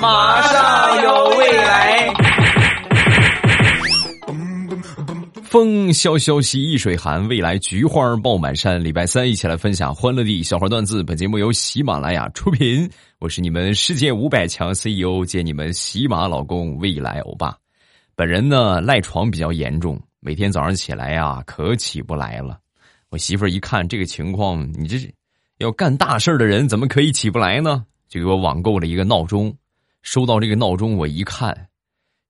马上有未来。风萧萧兮易水寒，未来菊花爆满山。礼拜三一起来分享欢乐地小花段子。本节目由喜马拉雅出品，我是你们世界五百强 CEO 兼你们喜马老公未来欧巴。本人呢赖床比较严重，每天早上起来呀可起不来了。我媳妇儿一看这个情况，你这要干大事的人怎么可以起不来呢？就给我网购了一个闹钟。收到这个闹钟，我一看。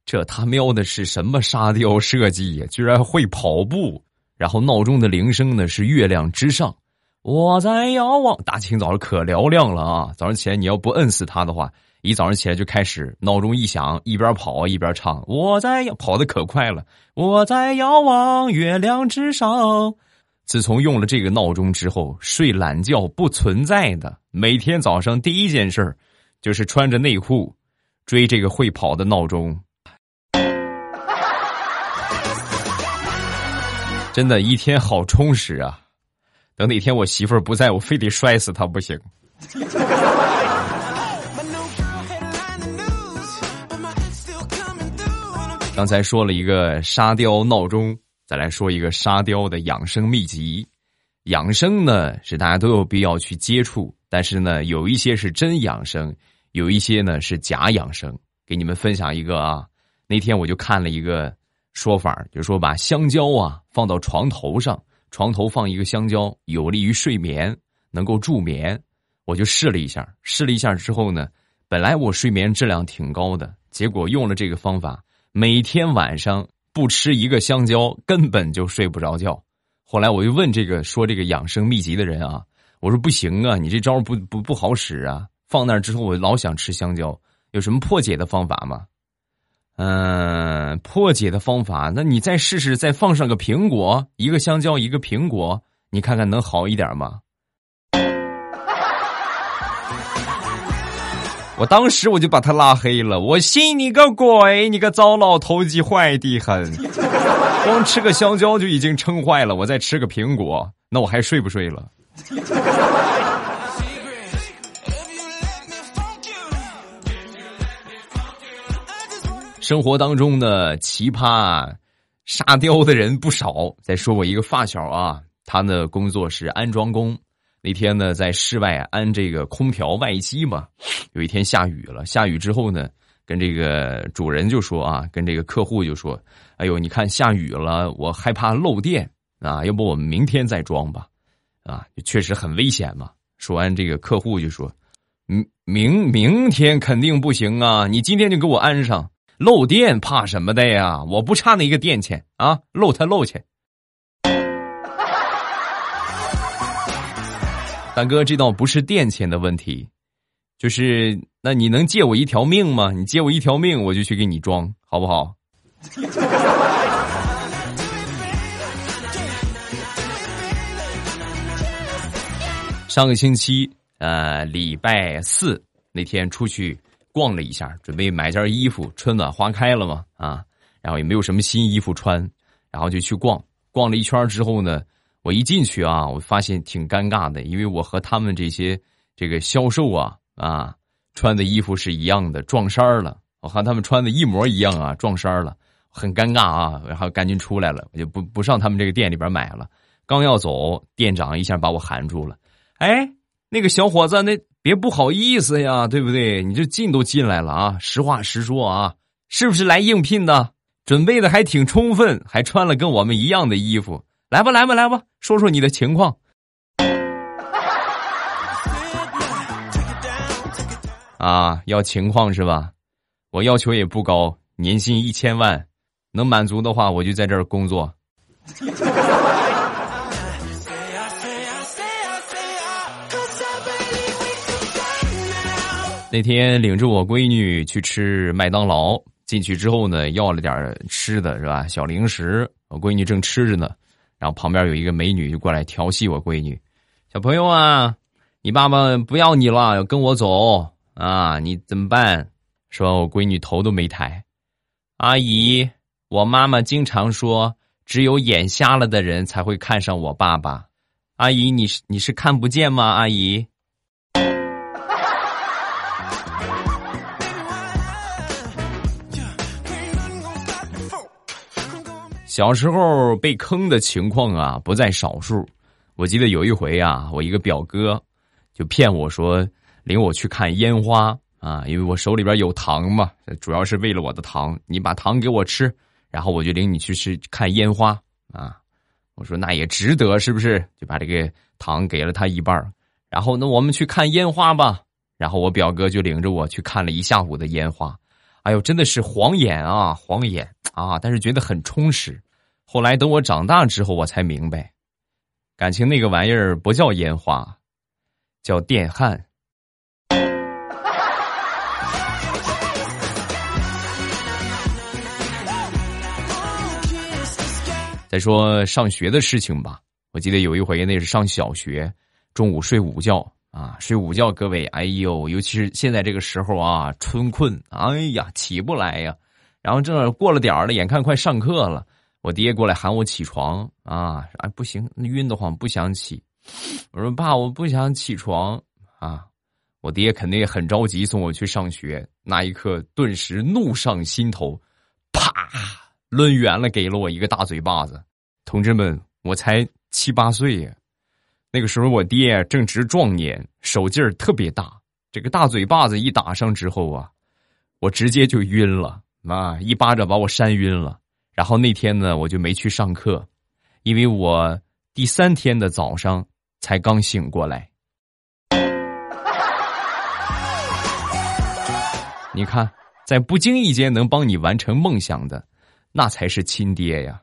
这他喵的是什么沙雕设计呀？居然会跑步！然后闹钟的铃声呢是月亮之上，我在遥望。大清早的可嘹亮了啊！早上起来你要不摁死他的话，一早上起来就开始闹钟一响，一边跑一边唱。我在跑的可快了，我在遥望月亮之上。自从用了这个闹钟之后，睡懒觉不存在的。每天早上第一件事就是穿着内裤追这个会跑的闹钟。真的一天好充实啊！等哪天我媳妇儿不在，我非得摔死她不行。刚才说了一个沙雕闹钟，再来说一个沙雕的养生秘籍。养生呢是大家都有必要去接触，但是呢有一些是真养生，有一些呢是假养生。给你们分享一个啊，那天我就看了一个。说法就是说，把香蕉啊放到床头上，床头放一个香蕉，有利于睡眠，能够助眠。我就试了一下，试了一下之后呢，本来我睡眠质量挺高的，结果用了这个方法，每天晚上不吃一个香蕉，根本就睡不着觉。后来我就问这个说这个养生秘籍的人啊，我说不行啊，你这招不不不好使啊，放那儿之后我老想吃香蕉，有什么破解的方法吗？嗯，破解的方法，那你再试试，再放上个苹果，一个香蕉，一个苹果，你看看能好一点吗？我当时我就把他拉黑了，我信你个鬼！你个糟老头子，坏的很，光吃个香蕉就已经撑坏了，我再吃个苹果，那我还睡不睡了？生活当中的奇葩沙雕的人不少。再说我一个发小啊，他的工作是安装工。那天呢，在室外安这个空调外机嘛，有一天下雨了。下雨之后呢，跟这个主人就说啊，跟这个客户就说：“哎呦，你看下雨了，我害怕漏电啊，要不我们明天再装吧？啊，确实很危险嘛。”说完，这个客户就说：“明明明天肯定不行啊，你今天就给我安上。”漏电怕什么的呀？我不差那一个电钱啊，漏它漏去。大哥，这倒不是电钱的问题，就是那你能借我一条命吗？你借我一条命，我就去给你装，好不好？上个星期，呃，礼拜四那天出去。逛了一下，准备买件衣服。春暖花开了嘛，啊，然后也没有什么新衣服穿，然后就去逛。逛了一圈之后呢，我一进去啊，我发现挺尴尬的，因为我和他们这些这个销售啊啊穿的衣服是一样的，撞衫了。我和他们穿的一模一样啊，撞衫了，很尴尬啊。然后赶紧出来了，我就不不上他们这个店里边买了。刚要走，店长一下把我喊住了，哎。那个小伙子，那别不好意思呀，对不对？你这进都进来了啊，实话实说啊，是不是来应聘的？准备的还挺充分，还穿了跟我们一样的衣服。来吧，来吧，来吧，说说你的情况。啊，要情况是吧？我要求也不高，年薪一千万，能满足的话，我就在这儿工作。那天领着我闺女去吃麦当劳，进去之后呢，要了点吃的，是吧？小零食，我闺女正吃着呢，然后旁边有一个美女就过来调戏我闺女：“小朋友啊，你爸爸不要你了，要跟我走啊，你怎么办？”说，我闺女头都没抬。阿姨，我妈妈经常说，只有眼瞎了的人才会看上我爸爸。阿姨，你是你是看不见吗？阿姨。小时候被坑的情况啊不在少数。我记得有一回啊，我一个表哥就骗我说领我去看烟花啊，因为我手里边有糖嘛，主要是为了我的糖，你把糖给我吃，然后我就领你去吃看烟花啊。我说那也值得，是不是？就把这个糖给了他一半然后那我们去看烟花吧。然后我表哥就领着我去看了一下午的烟花，哎呦，真的是晃眼啊，晃眼啊！但是觉得很充实。后来等我长大之后，我才明白。感情那个玩意儿不叫烟花，叫电焊。再说上学的事情吧，我记得有一回那是上小学，中午睡午觉啊，睡午觉，各位，哎呦，尤其是现在这个时候啊，春困，哎呀，起不来呀。然后正好过了点儿了，眼看快上课了。我爹过来喊我起床啊！啊，不行，晕得慌，不想起。我说爸，我不想起床啊！我爹肯定很着急送我去上学。那一刻，顿时怒上心头，啪，抡圆了给了我一个大嘴巴子。同志们，我才七八岁呀，那个时候我爹正值壮年，手劲儿特别大。这个大嘴巴子一打上之后啊，我直接就晕了啊！一巴掌把我扇晕了。然后那天呢，我就没去上课，因为我第三天的早上才刚醒过来。你看，在不经意间能帮你完成梦想的，那才是亲爹呀！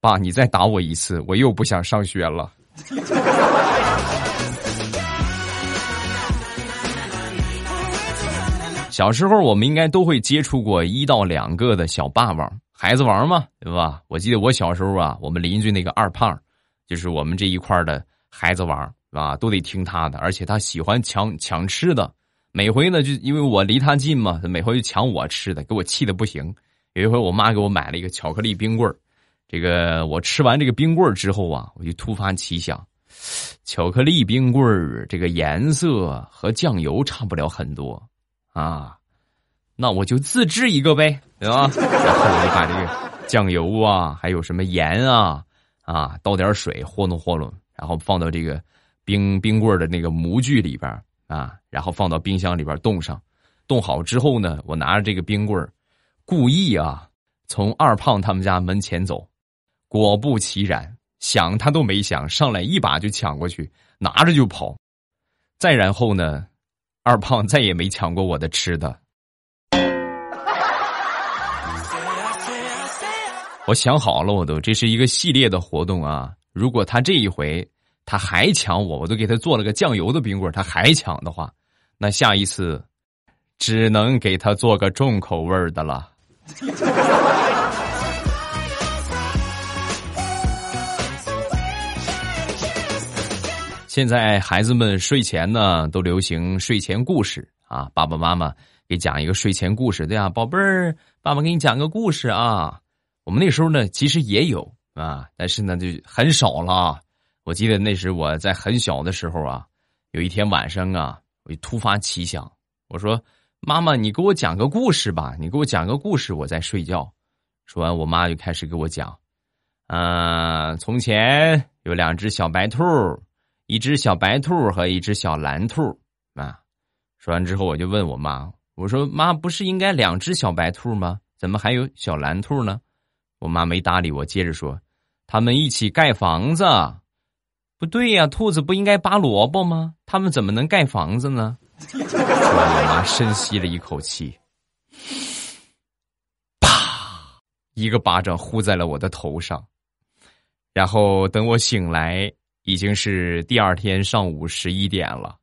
爸，你再打我一次，我又不想上学了。小时候，我们应该都会接触过一到两个的小霸王。孩子王嘛，对吧？我记得我小时候啊，我们邻居那个二胖，就是我们这一块的孩子王，是吧？都得听他的，而且他喜欢抢抢吃的。每回呢，就因为我离他近嘛，每回就抢我吃的，给我气的不行。有一回，我妈给我买了一个巧克力冰棍儿，这个我吃完这个冰棍之后啊，我就突发奇想，巧克力冰棍这个颜色和酱油差不了很多啊。那我就自制一个呗，对吧？然后我就把这个酱油啊，还有什么盐啊，啊，倒点水和弄和弄，然后放到这个冰冰棍的那个模具里边啊，然后放到冰箱里边冻上。冻好之后呢，我拿着这个冰棍故意啊从二胖他们家门前走，果不其然，想他都没想，上来一把就抢过去，拿着就跑。再然后呢，二胖再也没抢过我的吃的。我想好了，我都这是一个系列的活动啊！如果他这一回他还抢我，我都给他做了个酱油的冰棍他还抢的话，那下一次只能给他做个重口味的了。现在孩子们睡前呢都流行睡前故事啊，爸爸妈妈给讲一个睡前故事，对呀，宝贝儿，爸爸给你讲个故事啊。我们那时候呢，其实也有啊，但是呢，就很少了。我记得那时我在很小的时候啊，有一天晚上啊，我就突发奇想，我说：“妈妈，你给我讲个故事吧，你给我讲个故事，我在睡觉。”说完，我妈就开始给我讲：“嗯，从前有两只小白兔，一只小白兔和一只小蓝兔啊。”说完之后，我就问我妈：“我说妈，不是应该两只小白兔吗？怎么还有小蓝兔呢？”我妈没搭理我，接着说：“他们一起盖房子，不对呀，兔子不应该拔萝卜吗？他们怎么能盖房子呢？”说完，我妈深吸了一口气，啪，一个巴掌呼在了我的头上。然后等我醒来，已经是第二天上午十一点了。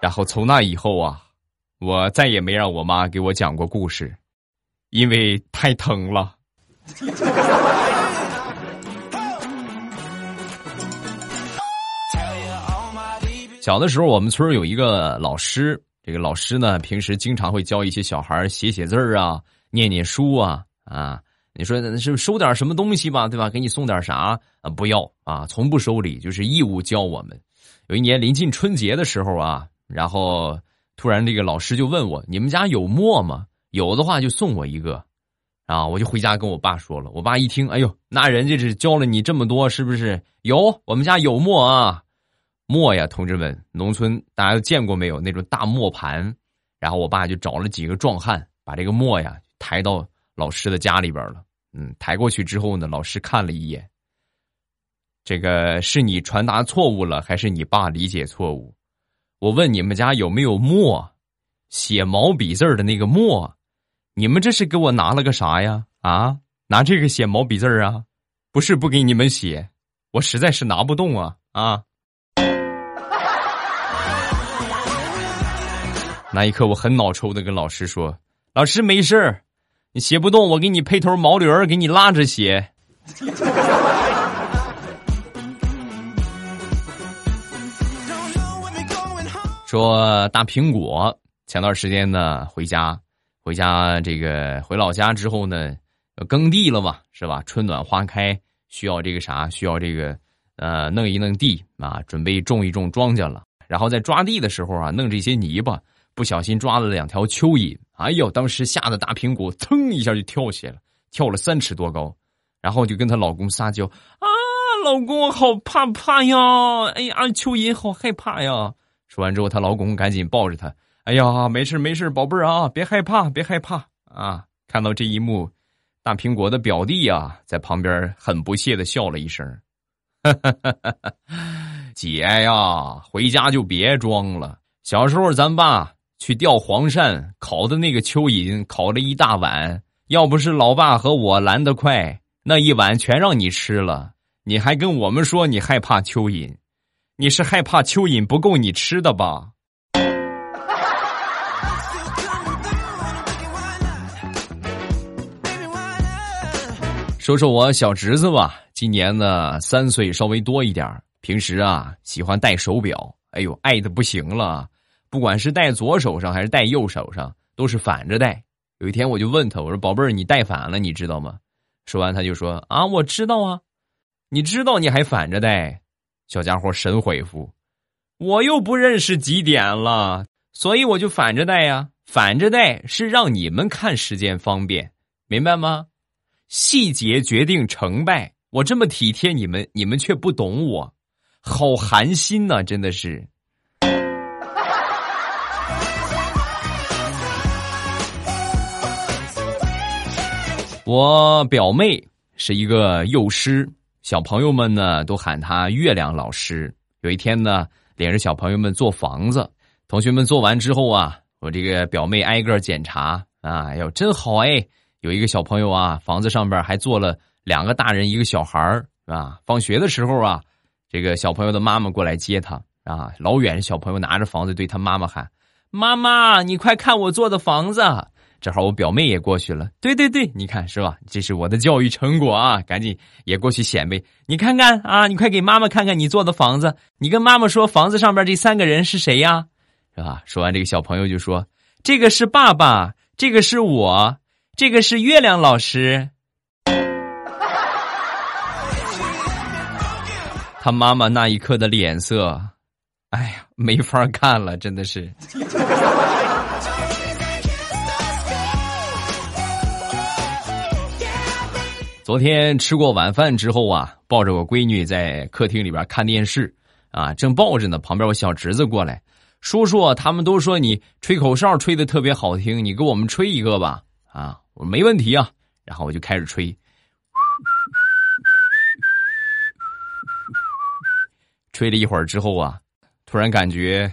然后从那以后啊。我再也没让我妈给我讲过故事，因为太疼了。小的时候，我们村有一个老师，这个老师呢，平时经常会教一些小孩写写字儿啊，念念书啊，啊，你说是收点什么东西吧，对吧？给你送点啥啊？不要啊，从不收礼，就是义务教我们。有一年临近春节的时候啊，然后。突然，这个老师就问我：“你们家有墨吗？有的话就送我一个。啊，我就回家跟我爸说了。我爸一听，哎呦，那人家是教了你这么多，是不是？有，我们家有磨啊，磨呀，同志们，农村大家都见过没有？那种大磨盘。然后我爸就找了几个壮汉，把这个磨呀抬到老师的家里边了。嗯，抬过去之后呢，老师看了一眼，这个是你传达错误了，还是你爸理解错误？我问你们家有没有墨，写毛笔字的那个墨？你们这是给我拿了个啥呀？啊，拿这个写毛笔字啊？不是不给你们写，我实在是拿不动啊啊！那一刻，我很脑抽的跟老师说：“老师没事儿，你写不动，我给你配头毛驴儿，给你拉着写。”说大苹果前段时间呢，回家，回家这个回老家之后呢，耕地了嘛，是吧？春暖花开，需要这个啥？需要这个呃，弄一弄地啊，准备种一种庄稼了。然后在抓地的时候啊，弄这些泥巴。不小心抓了两条蚯蚓，哎呦！当时吓得大苹果噌一下就跳起来了，跳了三尺多高，然后就跟她老公撒娇啊，老公我好怕怕呀！哎呀，蚯蚓好害怕呀！说完之后，她老公赶紧抱着她，哎呀，没事没事，宝贝儿啊，别害怕，别害怕啊！看到这一幕，大苹果的表弟啊，在旁边很不屑的笑了一声，姐呀，回家就别装了，小时候咱爸。去钓黄鳝，烤的那个蚯蚓，烤了一大碗。要不是老爸和我拦得快，那一碗全让你吃了。你还跟我们说你害怕蚯蚓，你是害怕蚯蚓不够你吃的吧？说说我小侄子吧，今年呢三岁，稍微多一点平时啊喜欢戴手表，哎呦爱的不行了。不管是戴左手上还是戴右手上，都是反着戴。有一天我就问他，我说：“宝贝儿，你戴反了，你知道吗？”说完他就说：“啊，我知道啊，你知道你还反着戴。”小家伙神回复：“我又不认识几点了，所以我就反着戴呀。反着戴是让你们看时间方便，明白吗？细节决定成败。我这么体贴你们，你们却不懂我，好寒心呐！真的是。”我表妹是一个幼师，小朋友们呢都喊她月亮老师。有一天呢，领着小朋友们做房子，同学们做完之后啊，我这个表妹挨个检查啊，哎呦真好哎！有一个小朋友啊，房子上边还坐了两个大人一个小孩儿啊。放学的时候啊，这个小朋友的妈妈过来接他啊，老远小朋友拿着房子对他妈妈喊：“妈妈，你快看我做的房子。”正好我表妹也过去了，对对对，你看是吧？这是我的教育成果啊！赶紧也过去显摆，你看看啊，你快给妈妈看看你做的房子，你跟妈妈说房子上边这三个人是谁呀？是吧？说完这个小朋友就说：“这个是爸爸，这个是我，这个是月亮老师。”他妈妈那一刻的脸色，哎呀，没法看了，真的是。昨天吃过晚饭之后啊，抱着我闺女在客厅里边看电视，啊，正抱着呢。旁边我小侄子过来，叔叔，他们都说你吹口哨吹的特别好听，你给我们吹一个吧。啊，我说没问题啊。然后我就开始吹，吹了一会儿之后啊，突然感觉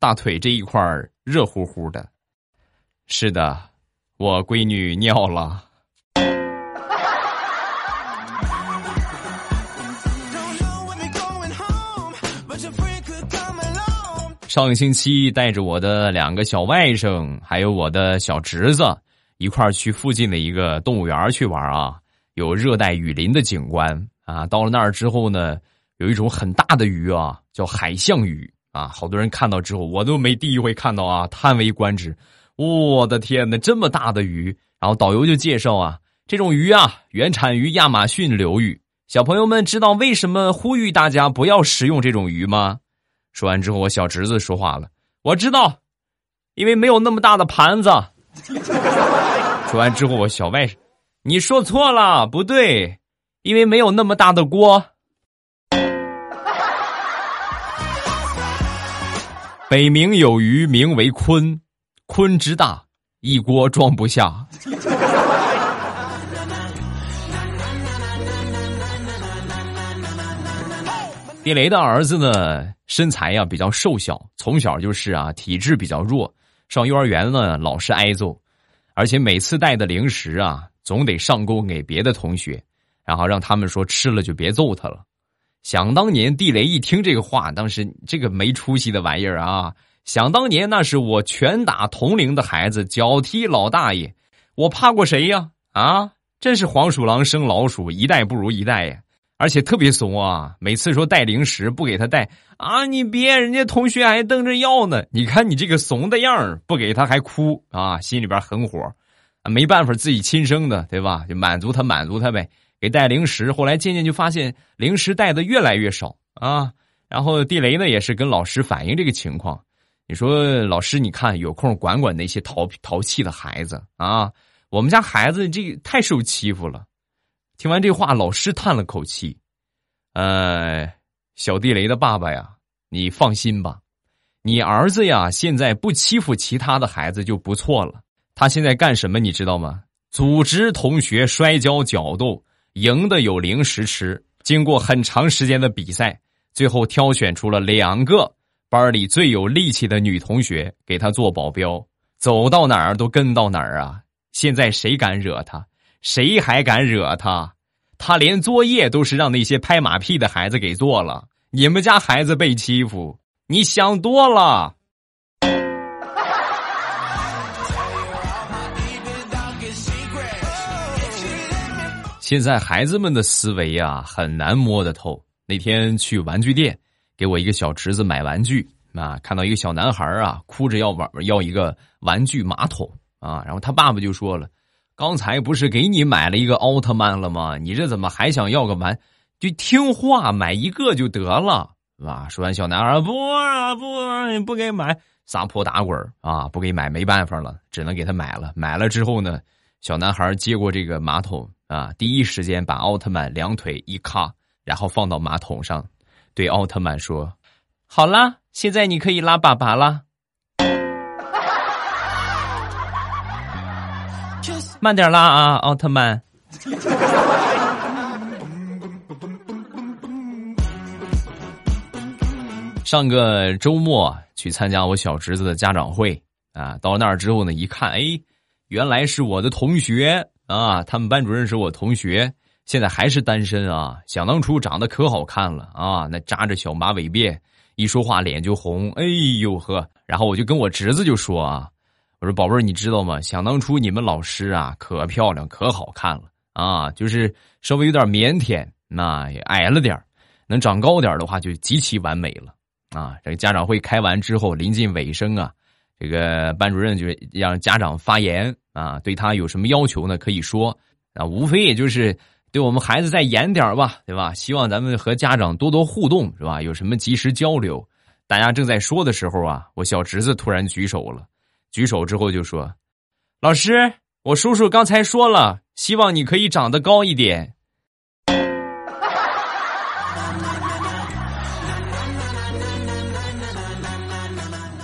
大腿这一块热乎乎的。是的，我闺女尿了。上个星期带着我的两个小外甥，还有我的小侄子一块儿去附近的一个动物园去玩啊，有热带雨林的景观啊。到了那儿之后呢，有一种很大的鱼啊，叫海象鱼啊。好多人看到之后，我都没第一回看到啊，叹为观止。我的天哪，这么大的鱼！然后导游就介绍啊，这种鱼啊，原产于亚马逊流域。小朋友们知道为什么呼吁大家不要食用这种鱼吗？说完之后，我小侄子说话了：“我知道，因为没有那么大的盘子，说完之后，我小外甥，你说错了，不对，因为没有那么大的锅。北冥有鱼，名为鲲，鲲之大，一锅装不下。地雷的儿子呢，身材呀比较瘦小，从小就是啊体质比较弱，上幼儿园呢老是挨揍，而且每次带的零食啊总得上供给别的同学，然后让他们说吃了就别揍他了。想当年，地雷一听这个话，当时这个没出息的玩意儿啊！想当年，那是我拳打同龄的孩子，脚踢老大爷，我怕过谁呀？啊，真是黄鼠狼生老鼠，一代不如一代呀！而且特别怂啊，每次说带零食不给他带啊，你别，人家同学还等着要呢。你看你这个怂的样儿，不给他还哭啊，心里边很火，没办法，自己亲生的，对吧？就满足他，满足他呗。给带零食，后来渐渐就发现零食带的越来越少啊。然后地雷呢也是跟老师反映这个情况，你说老师，你看有空管管那些淘淘气的孩子啊。我们家孩子这个太受欺负了。听完这话，老师叹了口气，呃，小地雷的爸爸呀，你放心吧，你儿子呀现在不欺负其他的孩子就不错了。他现在干什么你知道吗？组织同学摔跤角斗。赢的有零食吃，经过很长时间的比赛，最后挑选出了两个班里最有力气的女同学给他做保镖，走到哪儿都跟到哪儿啊！现在谁敢惹他？谁还敢惹他？他连作业都是让那些拍马屁的孩子给做了。你们家孩子被欺负，你想多了。现在孩子们的思维啊，很难摸得透。那天去玩具店，给我一个小侄子买玩具啊，看到一个小男孩啊，哭着要玩要一个玩具马桶啊，然后他爸爸就说了：“刚才不是给你买了一个奥特曼了吗？你这怎么还想要个玩？就听话买一个就得了，是吧？”说完，小男孩不啊不不给买，撒泼打滚啊，不给买，没办法了，只能给他买了。买了之后呢，小男孩接过这个马桶。啊！第一时间把奥特曼两腿一卡，然后放到马桶上，对奥特曼说：“好啦，现在你可以拉粑粑啦。”慢点拉啊，奥特曼。上个周末去参加我小侄子的家长会啊，到那儿之后呢，一看，哎，原来是我的同学。啊，他们班主任是我同学，现在还是单身啊。想当初长得可好看了啊，那扎着小马尾辫，一说话脸就红。哎呦呵，然后我就跟我侄子就说啊，我说宝贝儿，你知道吗？想当初你们老师啊，可漂亮可好看了啊，就是稍微有点腼腆，那也矮了点能长高点的话就极其完美了啊。这个家长会开完之后，临近尾声啊。这个班主任就让家长发言啊，对他有什么要求呢？可以说啊，无非也就是对我们孩子再严点吧，对吧？希望咱们和家长多多互动，是吧？有什么及时交流。大家正在说的时候啊，我小侄子突然举手了，举手之后就说：“老师，我叔叔刚才说了，希望你可以长得高一点。”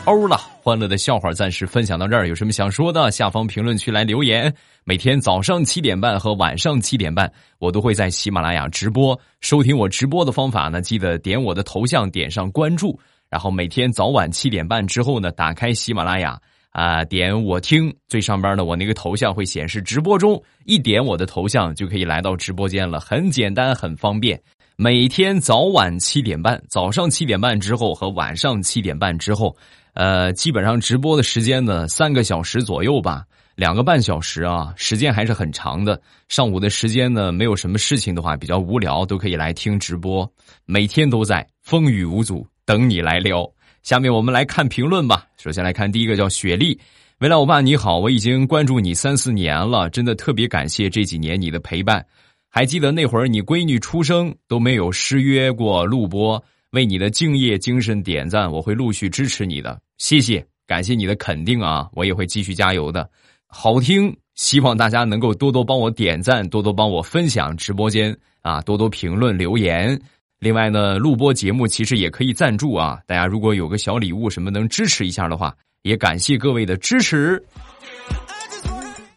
欧了，欢乐的笑话暂时分享到这儿。有什么想说的，下方评论区来留言。每天早上七点半和晚上七点半，我都会在喜马拉雅直播。收听我直播的方法呢，记得点我的头像，点上关注。然后每天早晚七点半之后呢，打开喜马拉雅啊，点我听，最上边的我那个头像会显示直播中，一点我的头像就可以来到直播间了，很简单，很方便。每天早晚七点半，早上七点半之后和晚上七点半之后。呃，基本上直播的时间呢，三个小时左右吧，两个半小时啊，时间还是很长的。上午的时间呢，没有什么事情的话，比较无聊，都可以来听直播。每天都在，风雨无阻，等你来撩。下面我们来看评论吧。首先来看第一个，叫雪莉，未来欧巴你好，我已经关注你三四年了，真的特别感谢这几年你的陪伴。还记得那会儿你闺女出生都没有失约过录播。为你的敬业精神点赞，我会陆续支持你的，谢谢，感谢你的肯定啊，我也会继续加油的。好听，希望大家能够多多帮我点赞，多多帮我分享直播间啊，多多评论留言。另外呢，录播节目其实也可以赞助啊，大家如果有个小礼物什么能支持一下的话，也感谢各位的支持。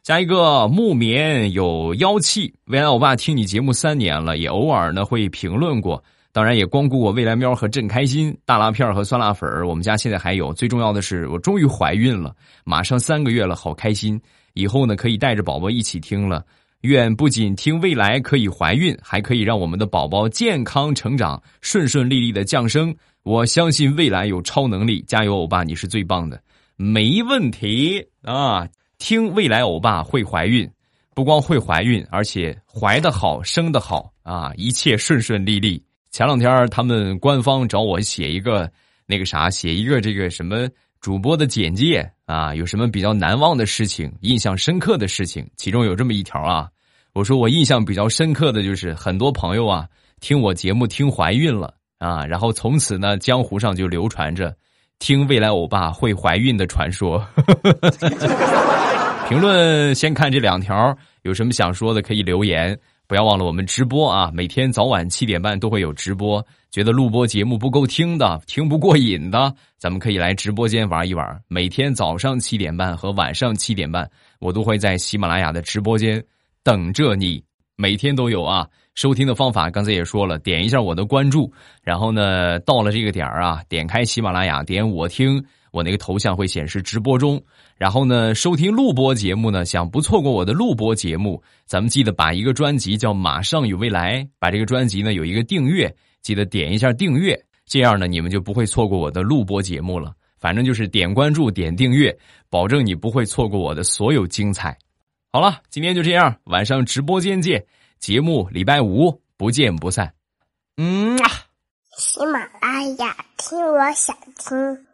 加一个木棉有妖气，未来欧巴听你节目三年了，也偶尔呢会评论过，当然也光顾我未来喵和朕开心大辣片和酸辣粉我们家现在还有，最重要的是我终于怀孕了，马上三个月了，好开心！以后呢可以带着宝宝一起听了。愿不仅听未来可以怀孕，还可以让我们的宝宝健康成长，顺顺利利的降生。我相信未来有超能力，加油，欧巴，你是最棒的，没问题啊！听未来欧巴会怀孕，不光会怀孕，而且怀的好，生的好啊，一切顺顺利利。前两天他们官方找我写一个那个啥，写一个这个什么主播的简介。啊，有什么比较难忘的事情、印象深刻的事情？其中有这么一条啊，我说我印象比较深刻的就是很多朋友啊听我节目听怀孕了啊，然后从此呢江湖上就流传着听未来欧巴会怀孕的传说。评论先看这两条，有什么想说的可以留言。不要忘了我们直播啊！每天早晚七点半都会有直播。觉得录播节目不够听的、听不过瘾的，咱们可以来直播间玩一玩。每天早上七点半和晚上七点半，我都会在喜马拉雅的直播间等着你。每天都有啊！收听的方法刚才也说了，点一下我的关注，然后呢，到了这个点儿啊，点开喜马拉雅，点我听。我那个头像会显示直播中，然后呢，收听录播节目呢，想不错过我的录播节目，咱们记得把一个专辑叫《马上与未来》，把这个专辑呢有一个订阅，记得点一下订阅，这样呢你们就不会错过我的录播节目了。反正就是点关注、点订阅，保证你不会错过我的所有精彩。好了，今天就这样，晚上直播间见，节目礼拜五不见不散。嗯啊，喜马拉雅听，我想听。